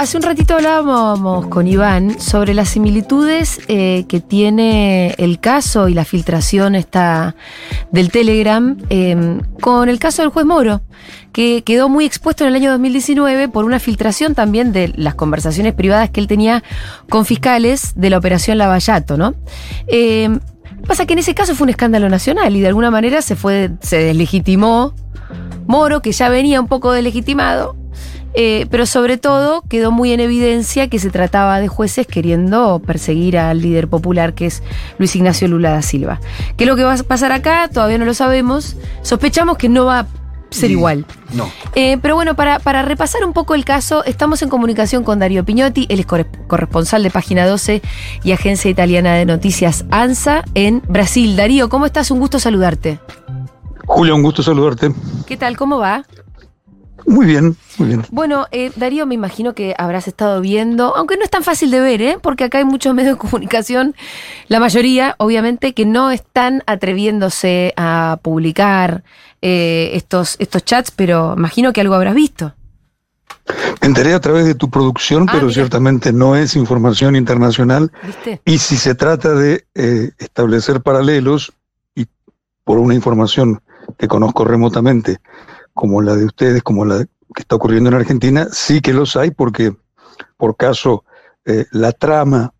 Hace un ratito hablábamos con Iván sobre las similitudes eh, que tiene el caso y la filtración esta del Telegram eh, con el caso del juez Moro, que quedó muy expuesto en el año 2019 por una filtración también de las conversaciones privadas que él tenía con fiscales de la operación Lavallato, ¿no? Eh, pasa que en ese caso fue un escándalo nacional y de alguna manera se fue, se deslegitimó Moro, que ya venía un poco deslegitimado eh, pero sobre todo quedó muy en evidencia que se trataba de jueces queriendo perseguir al líder popular que es Luis Ignacio Lula da Silva. ¿Qué es lo que va a pasar acá? Todavía no lo sabemos. Sospechamos que no va a ser igual. No. Eh, pero bueno, para, para, repasar un poco el caso, estamos en comunicación con Darío Piñotti, él es corresponsal de Página 12 y Agencia Italiana de Noticias ANSA en Brasil. Darío, ¿cómo estás? Un gusto saludarte. Julia, un gusto saludarte. ¿Qué tal? ¿Cómo va? Muy bien, muy bien. Bueno, eh, Darío, me imagino que habrás estado viendo, aunque no es tan fácil de ver, ¿eh? porque acá hay muchos medios de comunicación, la mayoría, obviamente, que no están atreviéndose a publicar eh, estos, estos chats, pero imagino que algo habrás visto. Me enteré a través de tu producción, ah, pero ciertamente no es información internacional. ¿Viste? Y si se trata de eh, establecer paralelos, y por una información que conozco remotamente, como la de ustedes, como la que está ocurriendo en Argentina, sí que los hay porque, por caso, eh, la trama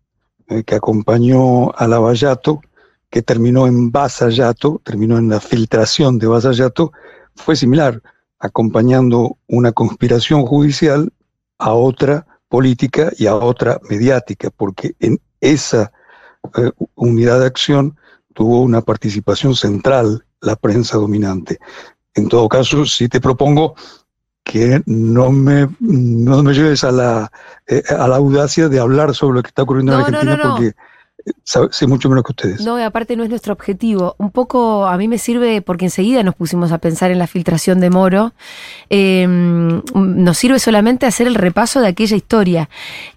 eh, que acompañó a Lavallato, que terminó en Basallato, terminó en la filtración de Basallato, fue similar, acompañando una conspiración judicial a otra política y a otra mediática, porque en esa eh, unidad de acción tuvo una participación central la prensa dominante. En todo caso, sí te propongo que no me, no me lleves a la, eh, a la audacia de hablar sobre lo que está ocurriendo en Argentina porque sé mucho menos que ustedes. No, y aparte no es nuestro objetivo. Un poco a mí me sirve porque enseguida nos pusimos a pensar en la filtración de Moro. Em, nos sirve solamente hacer el repaso de aquella historia.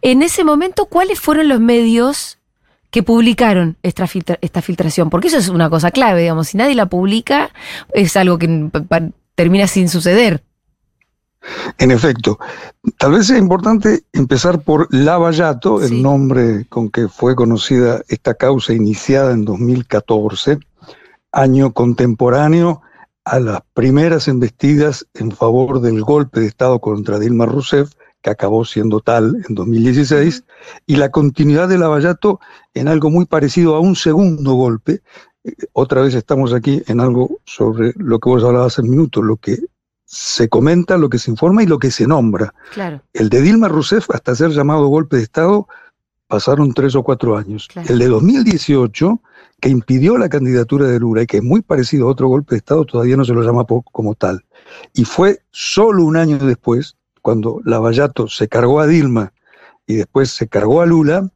En ese momento, ¿cuáles fueron los medios que publicaron esta, esta filtración, porque eso es una cosa clave, digamos, si nadie la publica es algo que termina sin suceder. En efecto, tal vez sea importante empezar por Lavallato, el nombre con que fue conocida esta causa iniciada en 2014, año contemporáneo a las primeras embestidas en favor del golpe de Estado contra Dilma Rousseff que acabó siendo tal en 2016, y la continuidad de Lavallato en algo muy parecido a un segundo golpe. Eh, otra vez estamos aquí en algo sobre lo que vos hablabas hace un minuto, lo que se comenta, lo que se informa y lo que se nombra. Claro. El de Dilma Rousseff, hasta ser llamado golpe de Estado, pasaron tres o cuatro años. El de 2018, que impidió la candidatura de Lula y que es muy parecido a otro golpe de Estado, todavía no se lo llama como tal. Y fue solo un año después, cuando Lavallato se cargó a Dilma y después se cargó a Lula,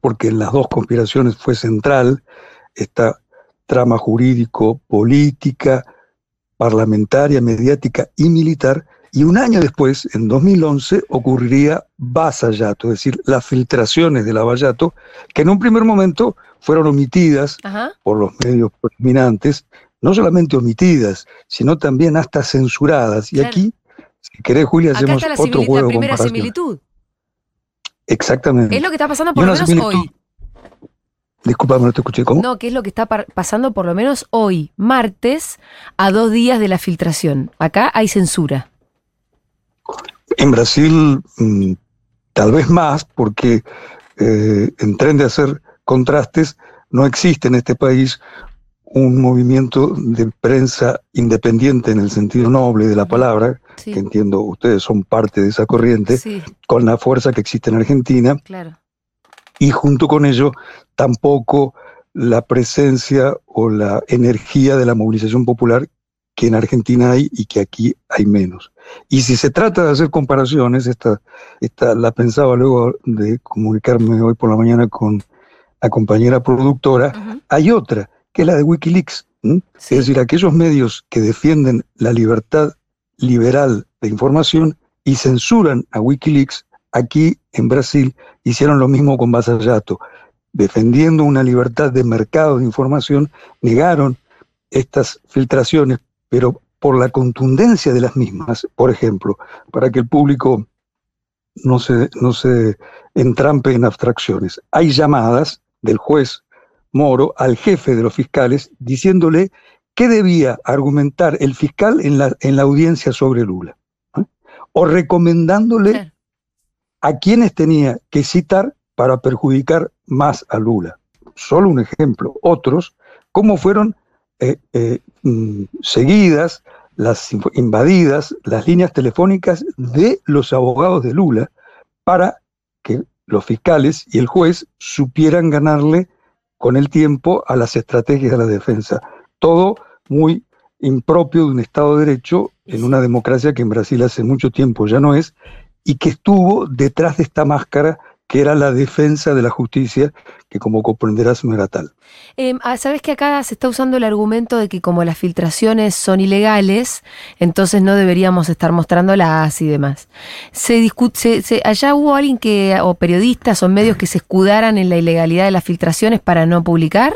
porque en las dos conspiraciones fue central esta trama jurídico, política, parlamentaria, mediática y militar, y un año después, en 2011, ocurriría Basallato, es decir, las filtraciones de Lavallato, que en un primer momento fueron omitidas por los medios dominantes, no solamente omitidas, sino también hasta censuradas. Y aquí si querés, Julia, hacemos otro juego. La primera similitud. Exactamente. Es lo que está pasando por lo menos hoy. Disculpame, no te escuché. ¿Cómo? No, que es lo que está pasando por lo menos hoy, martes, a dos días de la filtración. Acá hay censura. En Brasil, mm, tal vez más, porque eh, en tren de hacer contrastes, no existe en este país un movimiento de prensa independiente en el sentido noble de la palabra, que entiendo ustedes son parte de esa corriente, con la fuerza que existe en Argentina. Y junto con ello, tampoco la presencia o la energía de la movilización popular que en Argentina hay y que aquí hay menos. Y si se trata de hacer comparaciones, esta, esta la pensaba luego de comunicarme hoy por la mañana con la compañera productora, hay otra que es la de Wikileaks. Es decir, aquellos medios que defienden la libertad liberal de información y censuran a Wikileaks, aquí en Brasil hicieron lo mismo con Basallato. Defendiendo una libertad de mercado de información, negaron estas filtraciones, pero por la contundencia de las mismas, por ejemplo, para que el público no se, no se entrampe en abstracciones. Hay llamadas del juez Moro al jefe de los fiscales diciéndole qué debía argumentar el fiscal en la, en la audiencia sobre Lula, ¿eh? o recomendándole a quienes tenía que citar para perjudicar más a Lula. Solo un ejemplo. Otros, cómo fueron eh, eh, mm, seguidas, las invadidas las líneas telefónicas de los abogados de Lula para que los fiscales y el juez supieran ganarle con el tiempo a las estrategias de la defensa. Todo muy impropio de un Estado de Derecho en una democracia que en Brasil hace mucho tiempo ya no es, y que estuvo detrás de esta máscara que era la defensa de la justicia, que como comprenderás no era tal. Em, ah, Sabes que acá se está usando el argumento de que como las filtraciones son ilegales, entonces no deberíamos estar mostrándolas y demás. Se discute, allá hubo alguien que, o periodistas o medios que se escudaran en la ilegalidad de las filtraciones para no publicar.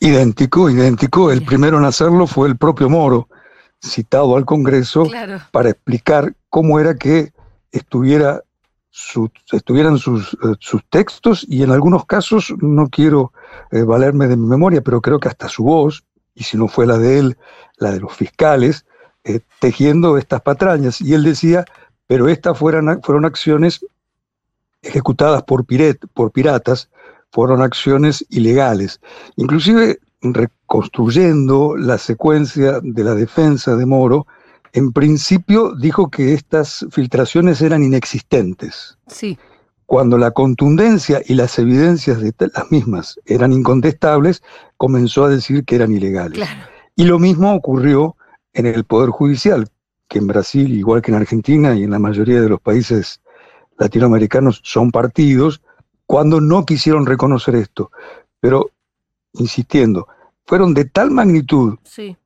Idéntico, idéntico. El primero en hacerlo fue el propio Moro, citado al Congreso para explicar cómo era que estuviera estuvieran sus, eh, sus, textos y en algunos casos, no quiero eh, valerme de mi memoria, pero creo que hasta su voz, y si no fue la de él, la de los fiscales, eh, tejiendo estas patrañas. Y él decía, pero estas fueron, fueron acciones ejecutadas por, por piratas, fueron acciones ilegales. Inclusive reconstruyendo la secuencia de la defensa de Moro, en principio dijo que estas filtraciones eran inexistentes. Sí. Cuando la contundencia y las evidencias de las mismas eran incontestables, comenzó a decir que eran ilegales. Y lo mismo ocurrió en el Poder Judicial, que en Brasil, igual que en Argentina y en la mayoría de los países latinoamericanos, son partidos, cuando no quisieron reconocer esto. Pero, insistiendo, fueron de tal magnitud sí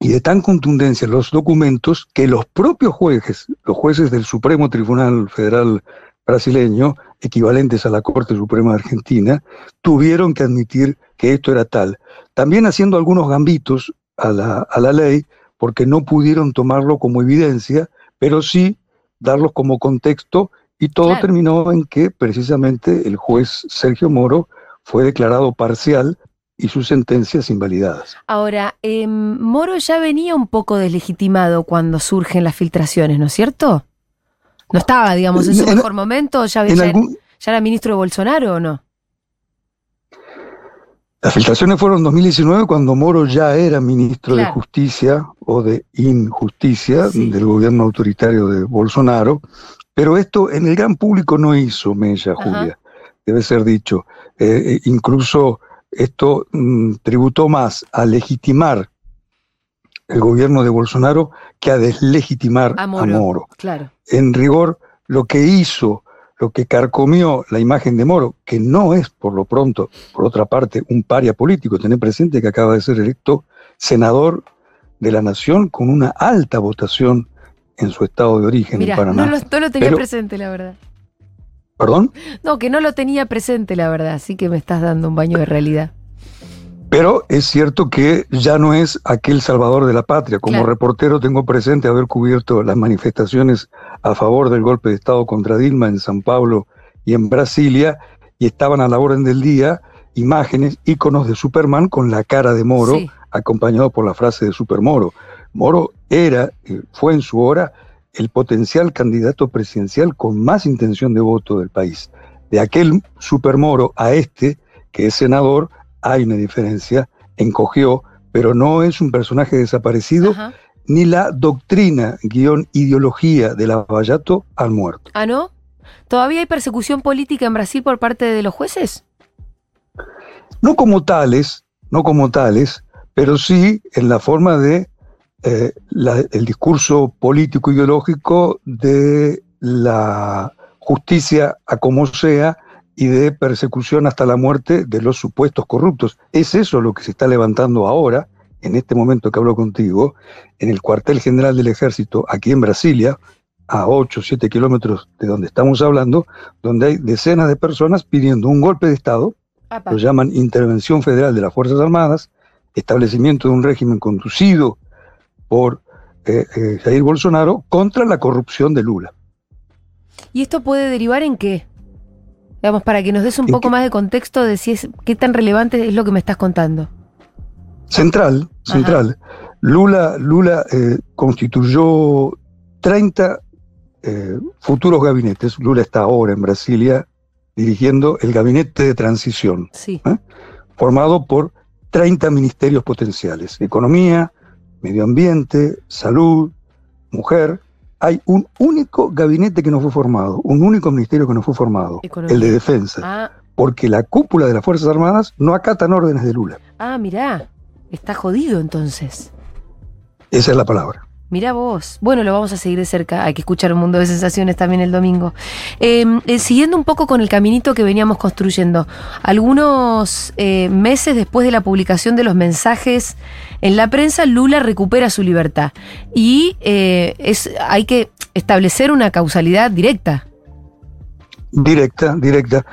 y de tan contundencia los documentos que los propios jueces, los jueces del Supremo Tribunal Federal brasileño, equivalentes a la Corte Suprema de Argentina, tuvieron que admitir que esto era tal. También haciendo algunos gambitos a la, a la ley, porque no pudieron tomarlo como evidencia, pero sí darlos como contexto, y todo terminó en que precisamente el juez Sergio Moro fue declarado parcial y sus sentencias invalidadas. Ahora, em, Moro ya venía un poco deslegitimado cuando surgen las filtraciones, ¿no es cierto? ¿No estaba, digamos, en su mejor momento? ¿Ya, ya, era ministro de Bolsonaro o no? Las filtraciones fueron en 2019 cuando Moro ya era ministro de Justicia o de Injusticia del gobierno autoritario de Bolsonaro, pero esto en el gran público no hizo Mella, Julia, debe ser dicho. Eh, eh, incluso esto mm, tributó más a legitimar el gobierno de Bolsonaro que a deslegitimar a Moro. Claro. En rigor, lo que hizo, lo que carcomió la imagen de Moro, que no es por lo pronto, por otra parte, un paria político, tener presente que acaba de ser electo senador de la nación con una alta votación en su estado de origen en Paraná. No lo, no lo tenía presente, la verdad. ¿Perdón? No, que no lo tenía presente, la verdad, así que me estás dando un baño de realidad. Pero es cierto que ya no es aquel salvador de la patria. Como reportero tengo presente haber cubierto las manifestaciones a favor del golpe de Estado contra Dilma en San Pablo y en Brasilia, y estaban a la orden del día imágenes, íconos de Superman con la cara de Moro, acompañado por la frase de Super Moro. Moro era, eh, fue en su hora, el potencial candidato presidencial con más intención de voto del país. De aquel supermoro a este, que es senador, hay una diferencia, encogió, pero no es un personaje desaparecido, ni la doctrina, guion, ideología de Lavallato han muerto. ¿Ah, no? ¿Todavía hay persecución política en Brasil por parte de los jueces? No como tales, no como tales, pero sí en la forma de eh, el discurso político ideológico de la justicia a como sea y de persecución hasta la muerte de los supuestos corruptos. Es eso lo que se está levantando ahora, en este momento que hablo contigo, en el cuartel general del ejército aquí en Brasilia, a 8 o 7 kilómetros de donde estamos hablando, donde hay decenas de personas pidiendo un golpe de Estado, lo llaman intervención federal de las Fuerzas Armadas, establecimiento de un régimen conducido por eh, eh, Jair Bolsonaro contra la corrupción de Lula. ¿Y esto puede derivar en qué? Digamos, para que nos des un poco más de contexto de si es, qué tan relevante es lo que me estás contando. Central, central. Lula, Lula eh, constituyó 30 eh, futuros gabinetes. Lula está ahora en Brasilia dirigiendo el gabinete de transición, ¿eh? formado por 30 ministerios potenciales. Economía, medio ambiente, salud, mujer, hay un único gabinete que no fue formado, un único ministerio que no fue formado, el de defensa. Ah. Porque la cúpula de las Fuerzas Armadas no acatan órdenes de Lula. Ah, mirá, está jodido entonces. Esa es la palabra. Mira vos. Bueno, lo vamos a seguir de cerca. Hay que escuchar un mundo de sensaciones también el domingo. Em, eh, siguiendo un poco con el caminito que veníamos construyendo, algunos eh, meses después de la publicación de los mensajes en la prensa, Lula recupera su libertad. Y eh, es, hay que establecer una causalidad directa. Directa, directa.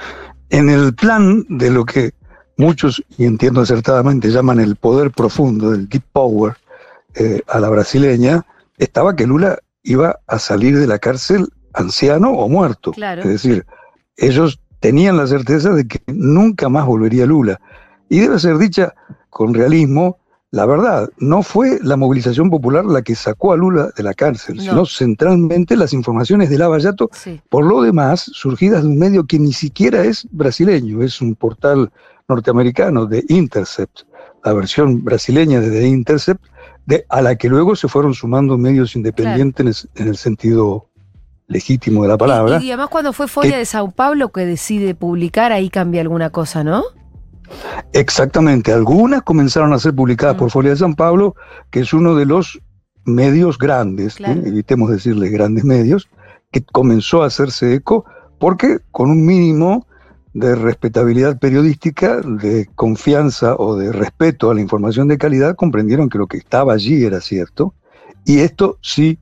En el plan de lo que muchos, y entiendo acertadamente, llaman el poder profundo, el deep power, eh, a la brasileña, estaba que Lula iba a salir de la cárcel anciano o muerto. Es decir, ellos tenían la certeza de que nunca más volvería Lula. Y debe ser dicha con realismo, la verdad, no fue la movilización popular la que sacó a Lula de la cárcel, sino centralmente las informaciones de Lavallato, por lo demás, surgidas de un medio que ni siquiera es brasileño, es un portal norteamericano de Intercept, la versión brasileña de The Intercept, a la que luego se fueron sumando medios independientes en, el, sentido legítimo de la palabra. Y, además cuando fue Folia de Sao Paulo que decide publicar, ahí cambia alguna cosa, ¿no? Exactamente, algunas comenzaron a ser publicadas por mm. Folia de Sao Paulo, que es uno de los medios grandes, ¿eh? evitemos decirle grandes medios, que comenzó a hacerse eco porque con un mínimo de respetabilidad periodística, de confianza o de respeto a la información de calidad, comprendieron que lo que estaba allí era cierto. Y esto sí,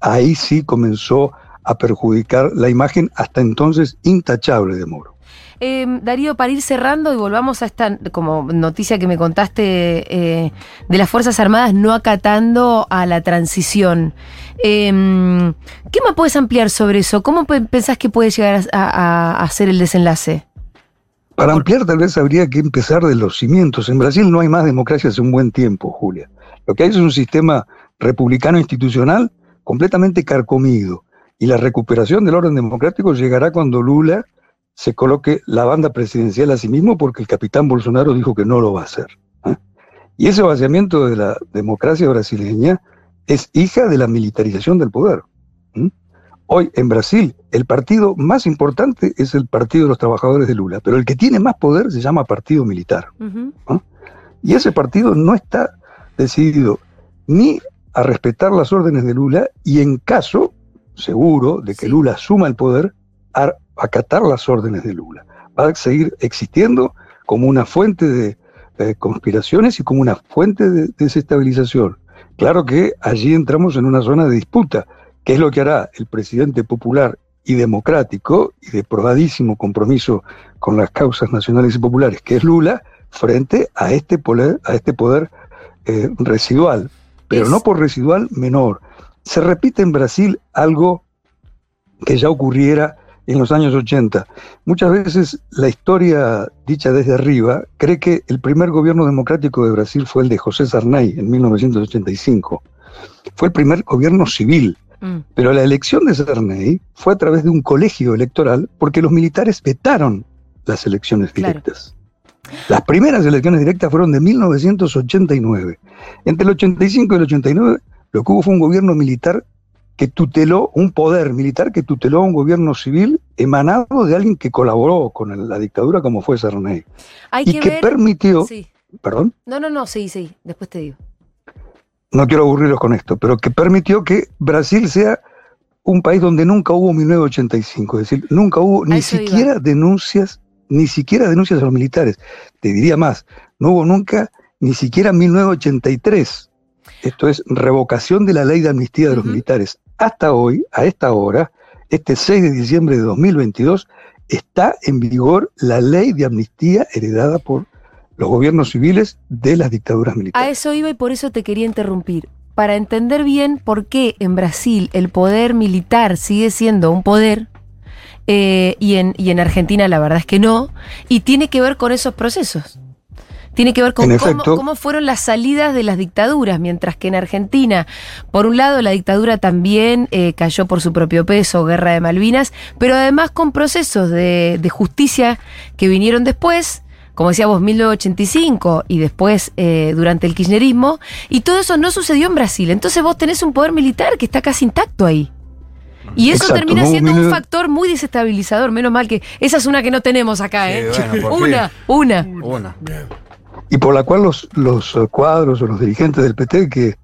ahí sí comenzó a perjudicar la imagen hasta entonces intachable de Moro. Em, Darío, para ir cerrando y volvamos a esta como noticia que me contaste eh, de las Fuerzas Armadas no acatando a la transición. Em, ¿Qué más puedes ampliar sobre eso? ¿Cómo pensás que puede llegar a, a ser el desenlace? Para ampliar tal vez habría que empezar de los cimientos. En Brasil no hay más democracia hace un buen tiempo, Julia. Lo que hay es un sistema republicano institucional completamente carcomido. Y la recuperación del orden democrático llegará cuando Lula se coloque la banda presidencial a sí mismo porque el capitán Bolsonaro dijo que no lo va a hacer. ¿eh? Y ese vaciamiento de la democracia brasileña es hija de la militarización del poder. Hoy en Brasil el partido más importante es el Partido de los Trabajadores de Lula, pero el que tiene más poder se llama Partido Militar. Y ese partido no está decidido ni a respetar las órdenes de Lula y en caso seguro de que Lula asuma el poder, a acatar las órdenes de Lula. Va a seguir existiendo como una fuente de conspiraciones y como una fuente de desestabilización. Claro que allí entramos en una zona de disputa ¿Qué es lo que hará el presidente popular y democrático y de probadísimo compromiso con las causas nacionales y populares, que es Lula, frente a este poder, a este poder eh, residual, pero no por residual menor. Se repite en Brasil algo que ya ocurriera en los años 80. Muchas veces la historia dicha desde arriba cree que el primer gobierno democrático de Brasil fue el de José Sarney en 1985. Fue el primer gobierno civil Mm. Pero la elección de Sarney fue a través de un colegio electoral porque los militares vetaron las elecciones directas. Las primeras elecciones directas fueron de 1989. Entre el 85 y el 89 lo que hubo fue un gobierno militar que tuteló, un poder militar que tuteló a un gobierno civil emanado de alguien que colaboró con la dictadura como fue Sarney. y que, permitió... ¿Perdón? No, no, no, sí, sí, después te digo no quiero aburrirlos con esto, pero que permitió que Brasil sea un país donde nunca hubo 1985, es decir, nunca hubo ni siquiera denuncias, ni siquiera denuncias a los militares. Te diría más, no hubo nunca ni siquiera 1983. Esto es revocación de la ley de amnistía de los militares. hasta hoy, a esta hora, este 6 de diciembre de 2022, está en vigor la ley de amnistía heredada por los gobiernos civiles de las dictaduras militares. A eso iba y por eso te quería interrumpir. Para entender bien por qué en Brasil el poder militar sigue siendo un poder eh, y, en, y en Argentina la verdad es que no, y tiene que ver con esos procesos. Tiene que ver con cómo, fueron las salidas de las dictaduras, mientras que en Argentina, por un lado, la dictadura también eh, cayó por su propio peso, guerra de Malvinas, pero además con procesos de, justicia que vinieron después, como decíamos, 1985 y después eh, durante el kirchnerismo, y todo eso no sucedió en Brasil. Entonces vos tenés un poder militar que está casi intacto ahí. Y eso termina siendo un factor muy desestabilizador. Menos mal que esa es una que no tenemos acá, ¿eh? una, una, una y por la cual los, los cuadros o los dirigentes del PT que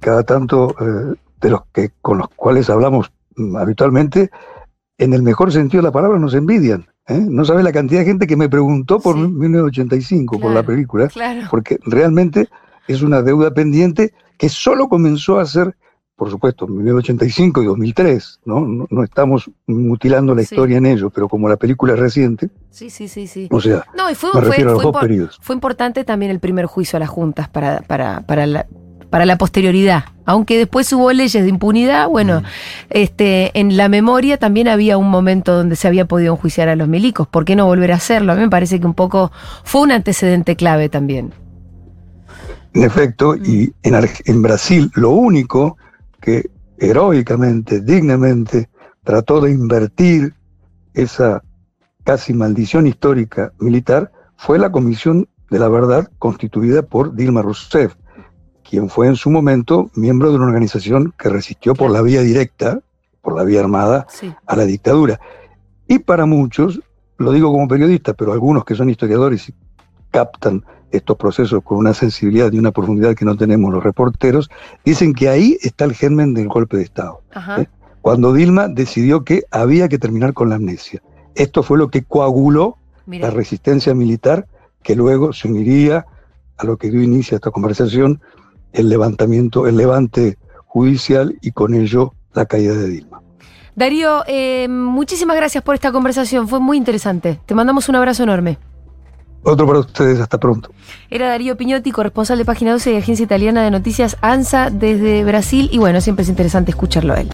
cada tanto eh, de los que con los cuales hablamos mm, habitualmente, en el mejor sentido de la palabra nos envidian. ¿Eh? No sabes la cantidad de gente que me preguntó por 1985, por la película, porque realmente es una deuda pendiente que solo comenzó a ser por supuesto, en 1985 y 2003, ¿no? No, estamos mutilando la historia en ello, pero como la película es reciente. Sí, sí, sí, sí. O sea, no, y fue, me refiero a los dos periodos. Fue importante también el primer juicio a las juntas para, para, para, la, para la posterioridad. Aunque después hubo leyes de impunidad, bueno, mm. este, en la memoria también había un momento donde se había podido enjuiciar a los milicos. ¿Por qué no volver a hacerlo? A mí me parece que un poco fue un antecedente clave también. En efecto, y en, en Brasil lo único que heroicamente, dignamente, trató de invertir esa casi maldición histórica militar fue la Comisión de la Verdad constituida por Dilma Rousseff, quien fue en su momento miembro de una organización que resistió por la vía directa, por la vía armada, a la dictadura. Y para muchos, lo digo como periodista, pero algunos que son historiadores y captan estos procesos con una sensibilidad y una profundidad que no tenemos los reporteros, dicen que ahí está el germen del golpe de Estado. ¿eh? Cuando Dilma decidió que había que terminar con la amnesia. Esto fue lo que coaguló la resistencia militar que luego se uniría a lo que dio inicio a esta conversación, el levantamiento, el levante judicial y con ello la caída de Dilma. Darío, eh, muchísimas gracias por esta conversación, fue muy interesante. Te mandamos un abrazo enorme. Otro para ustedes, hasta pronto. Era Darío Piñotti, corresponsal de Página 12 y Agencia Italiana de Noticias ANSA desde Brasil. Y bueno, siempre es interesante escucharlo a él.